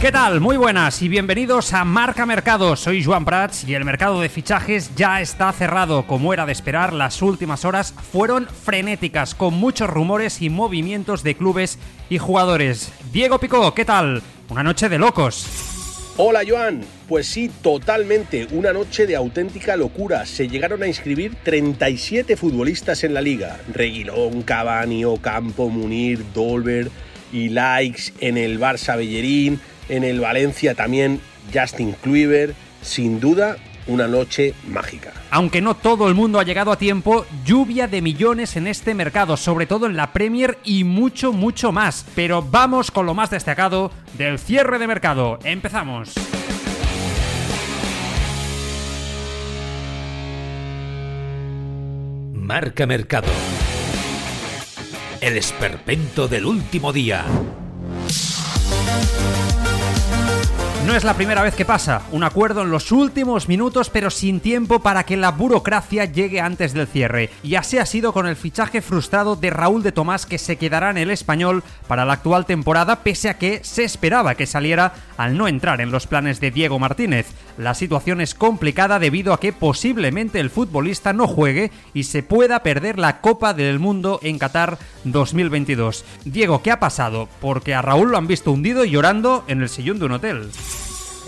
¿Qué tal? Muy buenas y bienvenidos a Marca Mercado. Soy Joan Prats y el mercado de fichajes ya está cerrado. Como era de esperar, las últimas horas fueron frenéticas, con muchos rumores y movimientos de clubes y jugadores. Diego Picó, ¿qué tal? Una noche de locos. Hola Joan, pues sí, totalmente, una noche de auténtica locura. Se llegaron a inscribir 37 futbolistas en la liga. Reguilón, Cavani, Ocampo, Munir, Dolber y Likes en el Barça Bellerín, en el Valencia también Justin Kluivert. Sin duda, una noche mágica. Aunque no todo el mundo ha llegado a tiempo, lluvia de millones en este mercado, sobre todo en la Premier y mucho, mucho más. Pero vamos con lo más destacado del cierre de mercado. Empezamos. Marca Mercado. El esperpento del último día. No es la primera vez que pasa, un acuerdo en los últimos minutos pero sin tiempo para que la burocracia llegue antes del cierre. Y así ha sido con el fichaje frustrado de Raúl de Tomás que se quedará en el español para la actual temporada pese a que se esperaba que saliera al no entrar en los planes de Diego Martínez. La situación es complicada debido a que posiblemente el futbolista no juegue y se pueda perder la Copa del Mundo en Qatar 2022. Diego, ¿qué ha pasado? Porque a Raúl lo han visto hundido y llorando en el sillón de un hotel.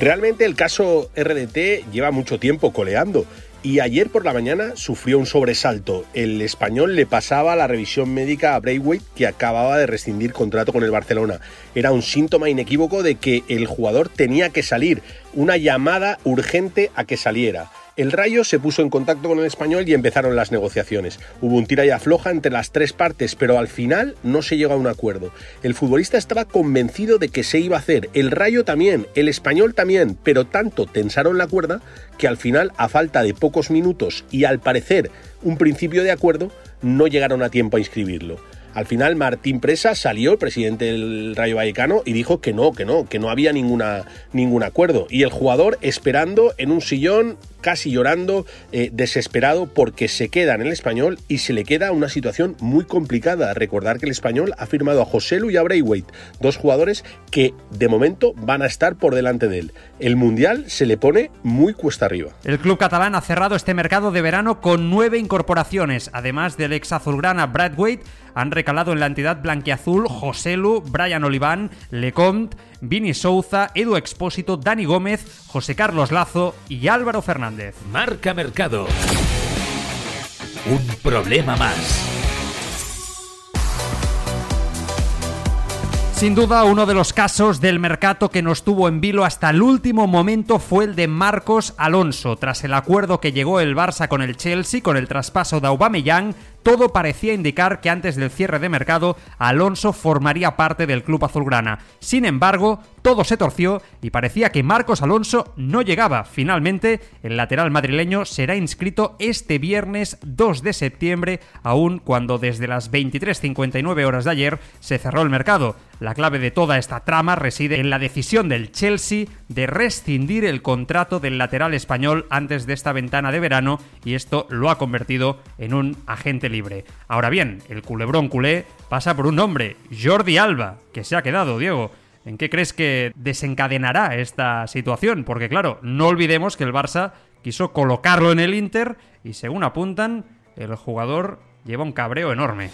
Realmente el caso RDT lleva mucho tiempo coleando y ayer por la mañana sufrió un sobresalto. El español le pasaba la revisión médica a Braithwaite que acababa de rescindir contrato con el Barcelona. Era un síntoma inequívoco de que el jugador tenía que salir, una llamada urgente a que saliera. El Rayo se puso en contacto con el español y empezaron las negociaciones. Hubo un tira y afloja entre las tres partes, pero al final no se llegó a un acuerdo. El futbolista estaba convencido de que se iba a hacer, el Rayo también, el español también, pero tanto tensaron la cuerda que al final, a falta de pocos minutos y al parecer un principio de acuerdo, no llegaron a tiempo a inscribirlo. Al final Martín Presa salió, el presidente del Rayo Vallecano, y dijo que no, que no, que no había ninguna, ningún acuerdo. Y el jugador esperando en un sillón casi llorando, eh, desesperado porque se queda en el español y se le queda una situación muy complicada. Recordar que el español ha firmado a José Lu y a Braithwaite, dos jugadores que de momento van a estar por delante de él. El Mundial se le pone muy cuesta arriba. El club catalán ha cerrado este mercado de verano con nueve incorporaciones, además del ex azulgrana Braithwaite, han recalado en la entidad blanquiazul José Lu, Brian Oliván, Lecomte, Vini Souza, Edu Expósito, Dani Gómez, José Carlos Lazo y Álvaro Fernández. Marca Mercado. Un problema más. Sin duda, uno de los casos del mercado que nos tuvo en vilo hasta el último momento fue el de Marcos Alonso. Tras el acuerdo que llegó el Barça con el Chelsea con el traspaso de Aubameyang, todo parecía indicar que antes del cierre de mercado Alonso formaría parte del club azulgrana. Sin embargo, todo se torció y parecía que Marcos Alonso no llegaba. Finalmente, el lateral madrileño será inscrito este viernes 2 de septiembre, aún cuando desde las 23.59 horas de ayer se cerró el mercado. La clave de toda esta trama reside en la decisión del Chelsea de rescindir el contrato del lateral español antes de esta ventana de verano y esto lo ha convertido en un agente libre. Ahora bien, el culebrón culé pasa por un nombre, Jordi Alba, que se ha quedado, Diego. ¿En qué crees que desencadenará esta situación? Porque claro, no olvidemos que el Barça quiso colocarlo en el Inter y según apuntan, el jugador lleva un cabreo enorme.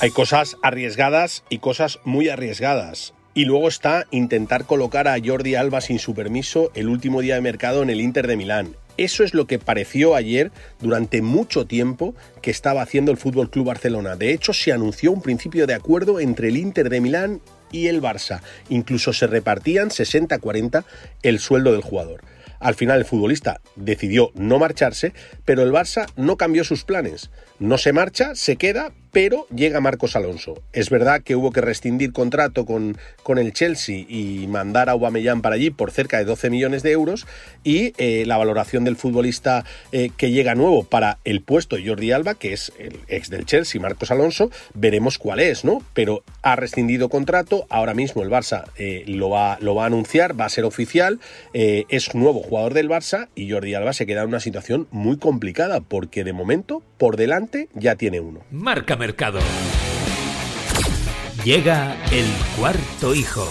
Hay cosas arriesgadas y cosas muy arriesgadas. Y luego está intentar colocar a Jordi Alba sin su permiso el último día de mercado en el Inter de Milán. Eso es lo que pareció ayer durante mucho tiempo que estaba haciendo el Fútbol Club Barcelona. De hecho, se anunció un principio de acuerdo entre el Inter de Milán y el Barça. Incluso se repartían 60-40 el sueldo del jugador. Al final el futbolista decidió no marcharse, pero el Barça no cambió sus planes. No se marcha, se queda, pero llega Marcos Alonso. Es verdad que hubo que rescindir contrato con, con el Chelsea y mandar a Aubameyang para allí por cerca de 12 millones de euros y eh, la valoración del futbolista eh, que llega nuevo para el puesto de Jordi Alba, que es el ex del Chelsea, Marcos Alonso, veremos cuál es, ¿no? Pero ha rescindido contrato, ahora mismo el Barça eh, lo, va, lo va a anunciar, va a ser oficial, es nuevo jugador del Barça y Jordi Alba se queda en una situación muy complicada porque de momento por delante ya tiene uno. Marca Mercado. Llega el cuarto hijo.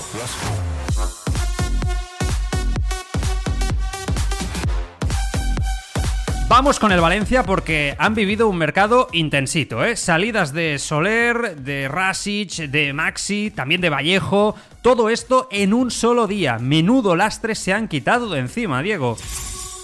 Vamos con el Valencia porque han vivido un mercado intensito, ¿eh? Salidas de Soler, de Rasic, de Maxi, también de Vallejo, todo esto en un solo día. Menudo lastre se han quitado de encima, Diego.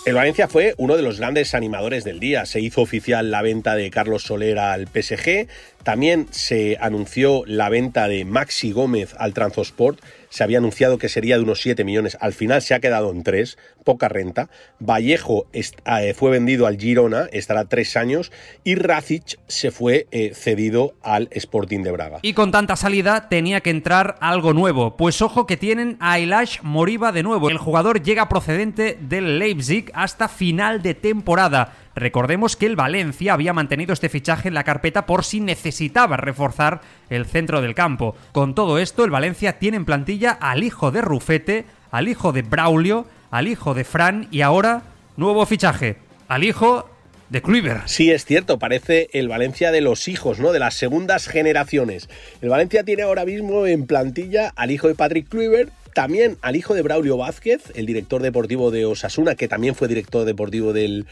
El Valencia fue uno de los grandes animadores del día. Se hizo oficial la venta de Carlos Soler al PSG. También se anunció la venta de Maxi Gómez al Transosport se había anunciado que sería de unos 7 millones, al final se ha quedado en 3, poca renta. Vallejo eh, fue vendido al Girona, estará 3 años, y Racic se fue eh, cedido al Sporting de Braga. Y con tanta salida tenía que entrar algo nuevo, pues ojo que tienen a Elash Moriba de nuevo. El jugador llega procedente del Leipzig hasta final de temporada. Recordemos que el Valencia había mantenido este fichaje en la carpeta por si necesitaba reforzar el centro del campo. Con todo esto, el Valencia tiene en plantilla al hijo de Rufete, al hijo de Braulio, al hijo de Fran y ahora, nuevo fichaje, al hijo de Kluivert. Sí, es cierto, parece el Valencia de los hijos, ¿no? De las segundas generaciones. El Valencia tiene ahora mismo en plantilla al hijo de Patrick Kluivert, también al hijo de Braulio Vázquez, el director deportivo de Osasuna, que también fue director deportivo del,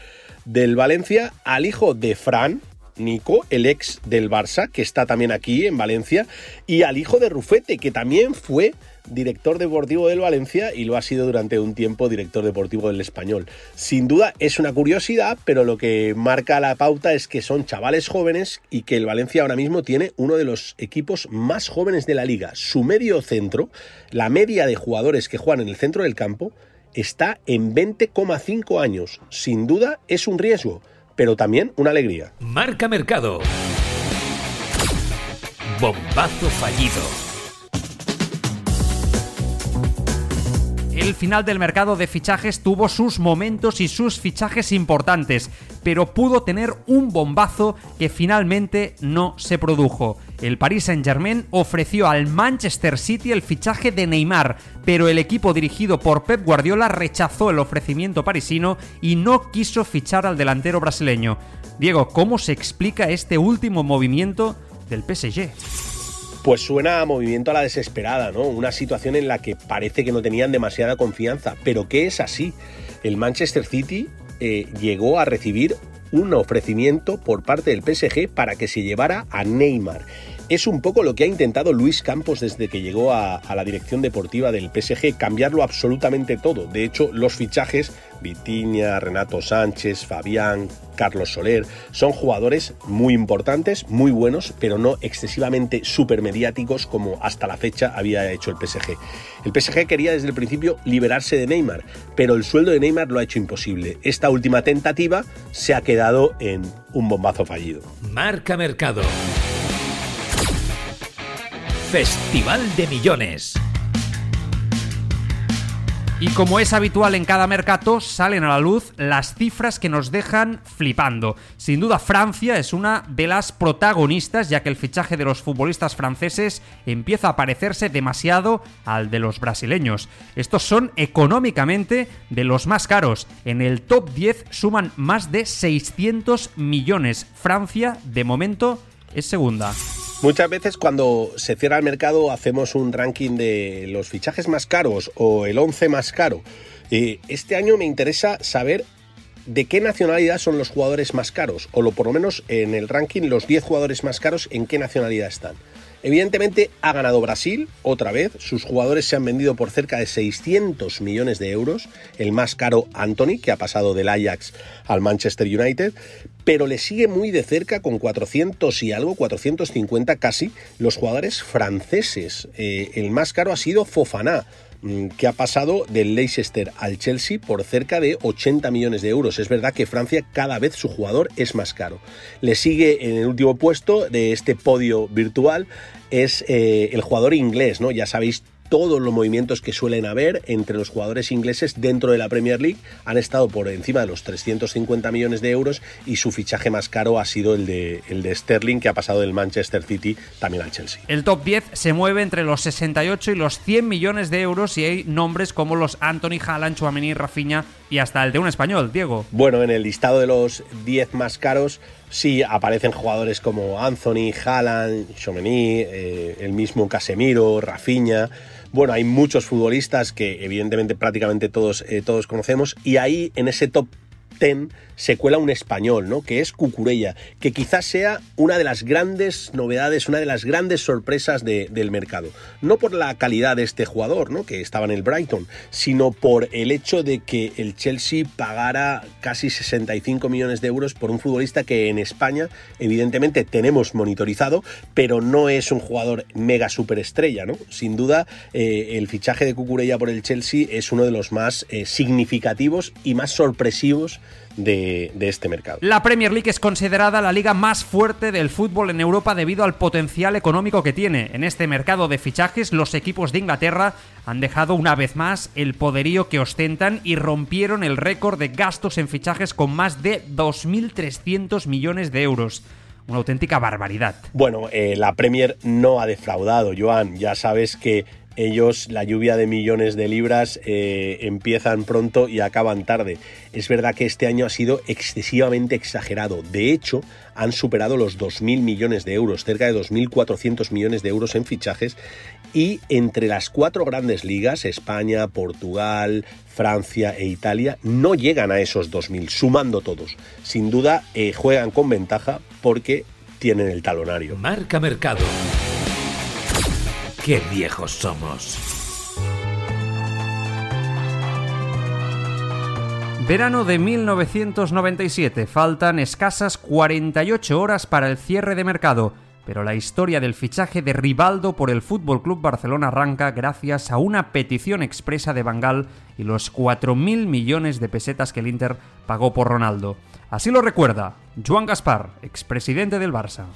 del Valencia, al hijo de Fran, Nico, el ex del Barça, que está también aquí en Valencia, y al hijo de Rufete, que también fue director deportivo del Valencia y lo ha sido durante un tiempo director deportivo del Español. Sin duda es una curiosidad, pero lo que marca la pauta es que son chavales jóvenes y que el Valencia ahora mismo tiene uno de los equipos más jóvenes de la liga. Su medio centro, la media de jugadores que juegan en el centro del campo, está en 20,5 años. Sin duda es un riesgo, pero también una alegría. Marca Mercado. Bombazo fallido. El final del mercado de fichajes tuvo sus momentos y sus fichajes importantes, pero pudo tener un bombazo que finalmente no se produjo. El Paris Saint-Germain ofreció al Manchester City el fichaje de Neymar, pero el equipo dirigido por Pep Guardiola rechazó el ofrecimiento parisino y no quiso fichar al delantero brasileño. Diego, ¿cómo se explica este último movimiento del PSG? Pues suena a movimiento a la desesperada, ¿no? Una situación en la que parece que no tenían demasiada confianza, pero que es así. El Manchester City eh, llegó a recibir un ofrecimiento por parte del PSG para que se llevara a Neymar es un poco lo que ha intentado Luis Campos desde que llegó a, la dirección deportiva del PSG, cambiarlo absolutamente todo. De hecho, los fichajes, Vitinia, Renato Sánchez, Fabián, Carlos Soler, son jugadores muy importantes, muy buenos, pero no excesivamente supermediáticos como hasta la fecha había hecho el PSG. El PSG quería desde el principio liberarse de Neymar, pero el sueldo de Neymar lo ha hecho imposible. Esta última tentativa se ha quedado en un bombazo fallido. Marca Mercado. Festival de Millones. Y como es habitual en cada mercado, salen a la luz las cifras que nos dejan flipando. Sin duda, Francia es una de las protagonistas, ya que el fichaje de los futbolistas franceses empieza a parecerse demasiado al de los brasileños. Estos son económicamente de los más caros. En el top 10 suman más de 600 millones. Francia, de momento, es segunda. Muchas veces cuando se cierra el mercado hacemos un ranking de los fichajes más caros o el 11 más caro. este año me interesa saber de qué nacionalidad son los jugadores más caros, o lo, por lo menos en el ranking los 10 jugadores más caros en qué nacionalidad están. Evidentemente ha ganado Brasil otra vez, sus jugadores se han vendido por cerca de 600 millones de euros, el más caro Anthony, que ha pasado del Ajax al Manchester United, pero le sigue muy de cerca con 400 y algo, 450 casi, los jugadores franceses. Eh, el más caro ha sido Fofana, mm, que ha pasado del Leicester al Chelsea por cerca de 80 millones de euros. Es verdad que Francia cada vez su jugador es más caro. Le sigue en el último puesto de este podio virtual es eh, el jugador inglés, ¿no? Ya sabéis todos los movimientos que suelen haber entre los jugadores ingleses dentro de la Premier League han estado por encima de los 350 millones de euros y su fichaje más caro ha sido el de, el de Sterling que ha pasado del Manchester City también al Chelsea. El top 10 se mueve entre los 68 y los 100 millones de euros y hay nombres como los Anthony Haaland, Chouameni, Rafinha y hasta el de un español, Diego. Bueno, en el listado de los 10 más caros sí aparecen jugadores como Anthony, Haaland, Chouameni, eh, el mismo Casemiro, Rafinha bueno, hay muchos futbolistas que evidentemente prácticamente todos, eh, todos conocemos y ahí en ese top 10 se cuela un español, ¿no? Que es Cucurella, que quizás sea una de las grandes novedades, una de las grandes sorpresas del mercado. No por la calidad de este jugador, ¿no? Que estaba en el Brighton, sino por el hecho de que el Chelsea pagara casi 65 millones de euros por un futbolista que en España, evidentemente, tenemos monitorizado, pero no es un jugador mega superestrella, ¿no? Sin duda, eh, el fichaje de Cucurella por el Chelsea es uno de los más eh, significativos y más sorpresivos de, este mercado. La Premier League es considerada la liga más fuerte del fútbol en Europa debido al potencial económico que tiene. En este mercado de fichajes, los equipos de Inglaterra han dejado una vez más el poderío que ostentan y rompieron el récord de gastos en fichajes con más de 2.300 millones de euros una auténtica barbaridad. Bueno, eh, la Premier no ha defraudado, Joan. Ya sabes que ellos la lluvia de millones de libras eh, empiezan pronto y acaban tarde. Es verdad que este año ha sido excesivamente exagerado. De hecho, han superado los 2.000 millones de euros, cerca de 2.400 millones de euros en fichajes. Y entre las cuatro grandes ligas, España, Portugal, Francia e Italia, no llegan a esos 2.000, sumando todos. Sin duda, eh, juegan con ventaja porque tienen el talonario. Marca Mercado. ¡Qué viejos somos! Verano de 1997. Faltan escasas 48 horas para el cierre de mercado, pero la historia del fichaje de Rivaldo por el Fútbol Club Barcelona arranca gracias a una petición expresa de Bangal y los 4.000 millones de pesetas que el Inter pagó por Ronaldo. Así lo recuerda Joan Gaspar, expresidente del Barça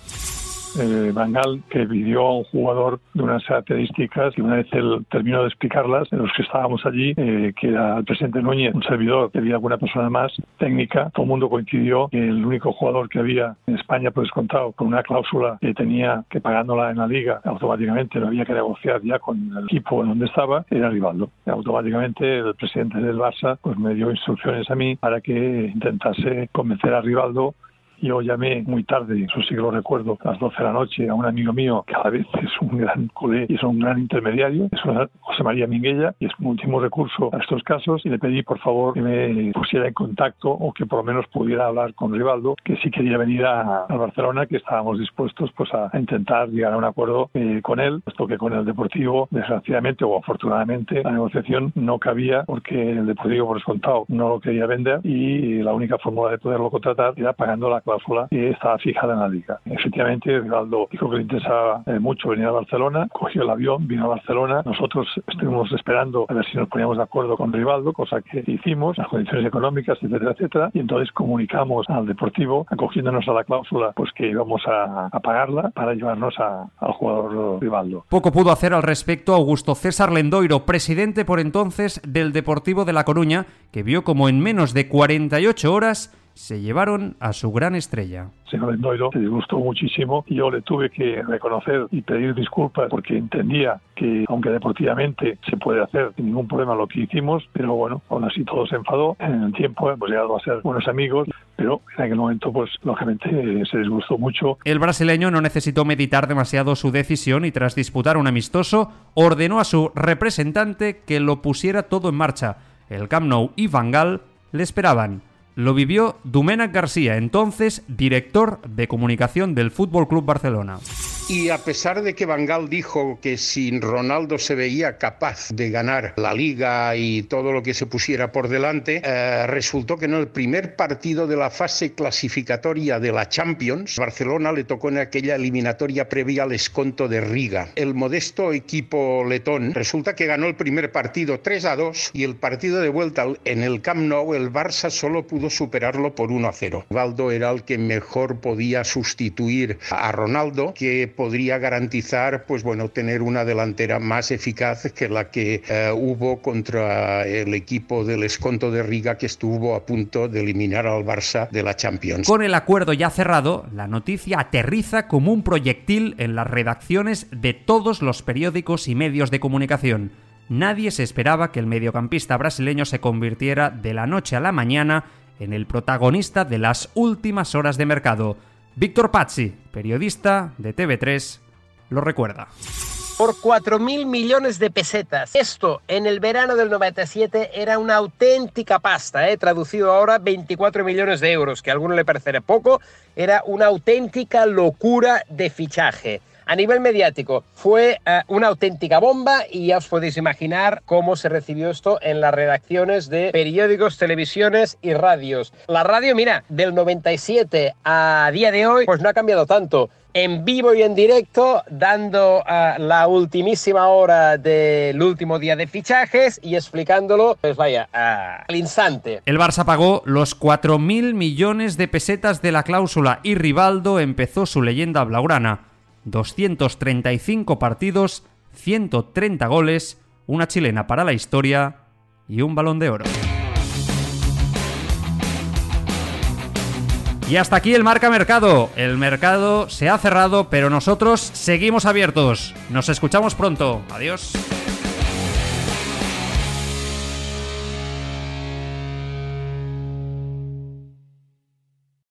eh, Bangal que pidió a un jugador de unas características y una vez él terminó de explicarlas, en los que estábamos allí, eh, que era el presidente Núñez, un servidor, que había alguna persona más técnica, todo el mundo coincidió que el único jugador que había en España, pues contado con una cláusula que tenía que pagándola en la liga, automáticamente lo había que negociar ya con el equipo en donde estaba, era Rivaldo. Y automáticamente el presidente del Barça pues me dio instrucciones a mí para que intentase convencer a Rivaldo yo llamé muy tarde, eso sí que lo recuerdo, a las 12 de la noche, a un amigo mío que a veces es un gran culé y es un gran intermediario, es José María Minguella, y es un último recurso a estos casos, y le pedí por favor que me pusiera en contacto o que por lo menos pudiera hablar con Rivaldo, que sí quería venir a, Barcelona, que estábamos dispuestos pues a, intentar llegar a un acuerdo eh, con él, puesto que con el Deportivo, desgraciadamente o afortunadamente, la negociación no cabía porque el Deportivo por descontado no lo quería vender y la única fórmula de poderlo contratar era pagando la cláusula y estaba fijada en la liga. Efectivamente, Rivaldo dijo que le interesaba eh, mucho venir a Barcelona, cogió el avión, vino a Barcelona. Nosotros estuvimos esperando a ver si nos poníamos de acuerdo con Rivaldo, cosa que hicimos, las condiciones económicas, etcétera, etcétera. Y entonces comunicamos al Deportivo, acogiéndonos a la cláusula, pues que íbamos a, pagarla para llevarnos al jugador Rivaldo. Poco pudo hacer al respecto Augusto César Lendoiro, presidente por entonces del Deportivo de La Coruña, que vio como en menos de 48 horas se llevaron a su gran estrella. Señor Endoiro se disgustó muchísimo y yo le tuve que reconocer y pedir disculpas porque entendía que aunque deportivamente se puede hacer sin ningún problema lo que hicimos, pero bueno, aún así todo se enfadó. En el tiempo hemos llegado a ser buenos amigos, pero en aquel momento pues lógicamente se disgustó mucho. El brasileño no necesitó meditar demasiado su decisión y tras disputar un amistoso ordenó a su representante que lo pusiera todo en marcha. El Camp Nou y Van Gaal le esperaban lo vivió Domènec García, entonces director de comunicación del Fútbol Club Barcelona. Y a pesar de que Bangal dijo que sin Ronaldo se veía capaz de ganar la liga y todo lo que se pusiera por delante, eh, resultó que en el primer partido de la fase clasificatoria de la Champions, Barcelona le tocó en aquella eliminatoria previa al esconto de Riga. El modesto equipo letón resulta que ganó el primer partido 3 a 2 y el partido de vuelta en el Camp Nou el Barça solo pudo superarlo por 1 a 0. Valdo era el que mejor podía sustituir a Ronaldo, que podría garantizar, pues bueno, tener una delantera más eficaz que la que eh, hubo contra el equipo del Esconto de Riga que estuvo a punto de eliminar al Barça de la Champions. Con el acuerdo ya cerrado, la noticia aterriza como un proyectil en las redacciones de todos los periódicos y medios de comunicación. Nadie se esperaba que el mediocampista brasileño se convirtiera de la noche a la mañana en el protagonista de las últimas horas de mercado. Víctor Pazzi, periodista de TV3, lo recuerda. Por 4.000 millones de pesetas. Esto en el verano del 97 era una auténtica pasta, ¿eh? traducido ahora 24 millones de euros, que a alguno le parecerá poco, era una auténtica locura de fichaje. A nivel mediático fue uh, una auténtica bomba y ya os podéis imaginar cómo se recibió esto en las redacciones de periódicos, televisiones y radios. La radio, mira, del 97 a día de hoy, pues no ha cambiado tanto en vivo y en directo, dando uh, la ultimísima hora del último día de fichajes y explicándolo, pues vaya, al instante. El Barça pagó los 4.000 millones de pesetas de la cláusula y Rivaldo empezó su leyenda blaugrana. 235 partidos, 130 goles, una chilena para la historia y un balón de oro. Y hasta aquí el marca mercado. El mercado se ha cerrado, pero nosotros seguimos abiertos. Nos escuchamos pronto. Adiós.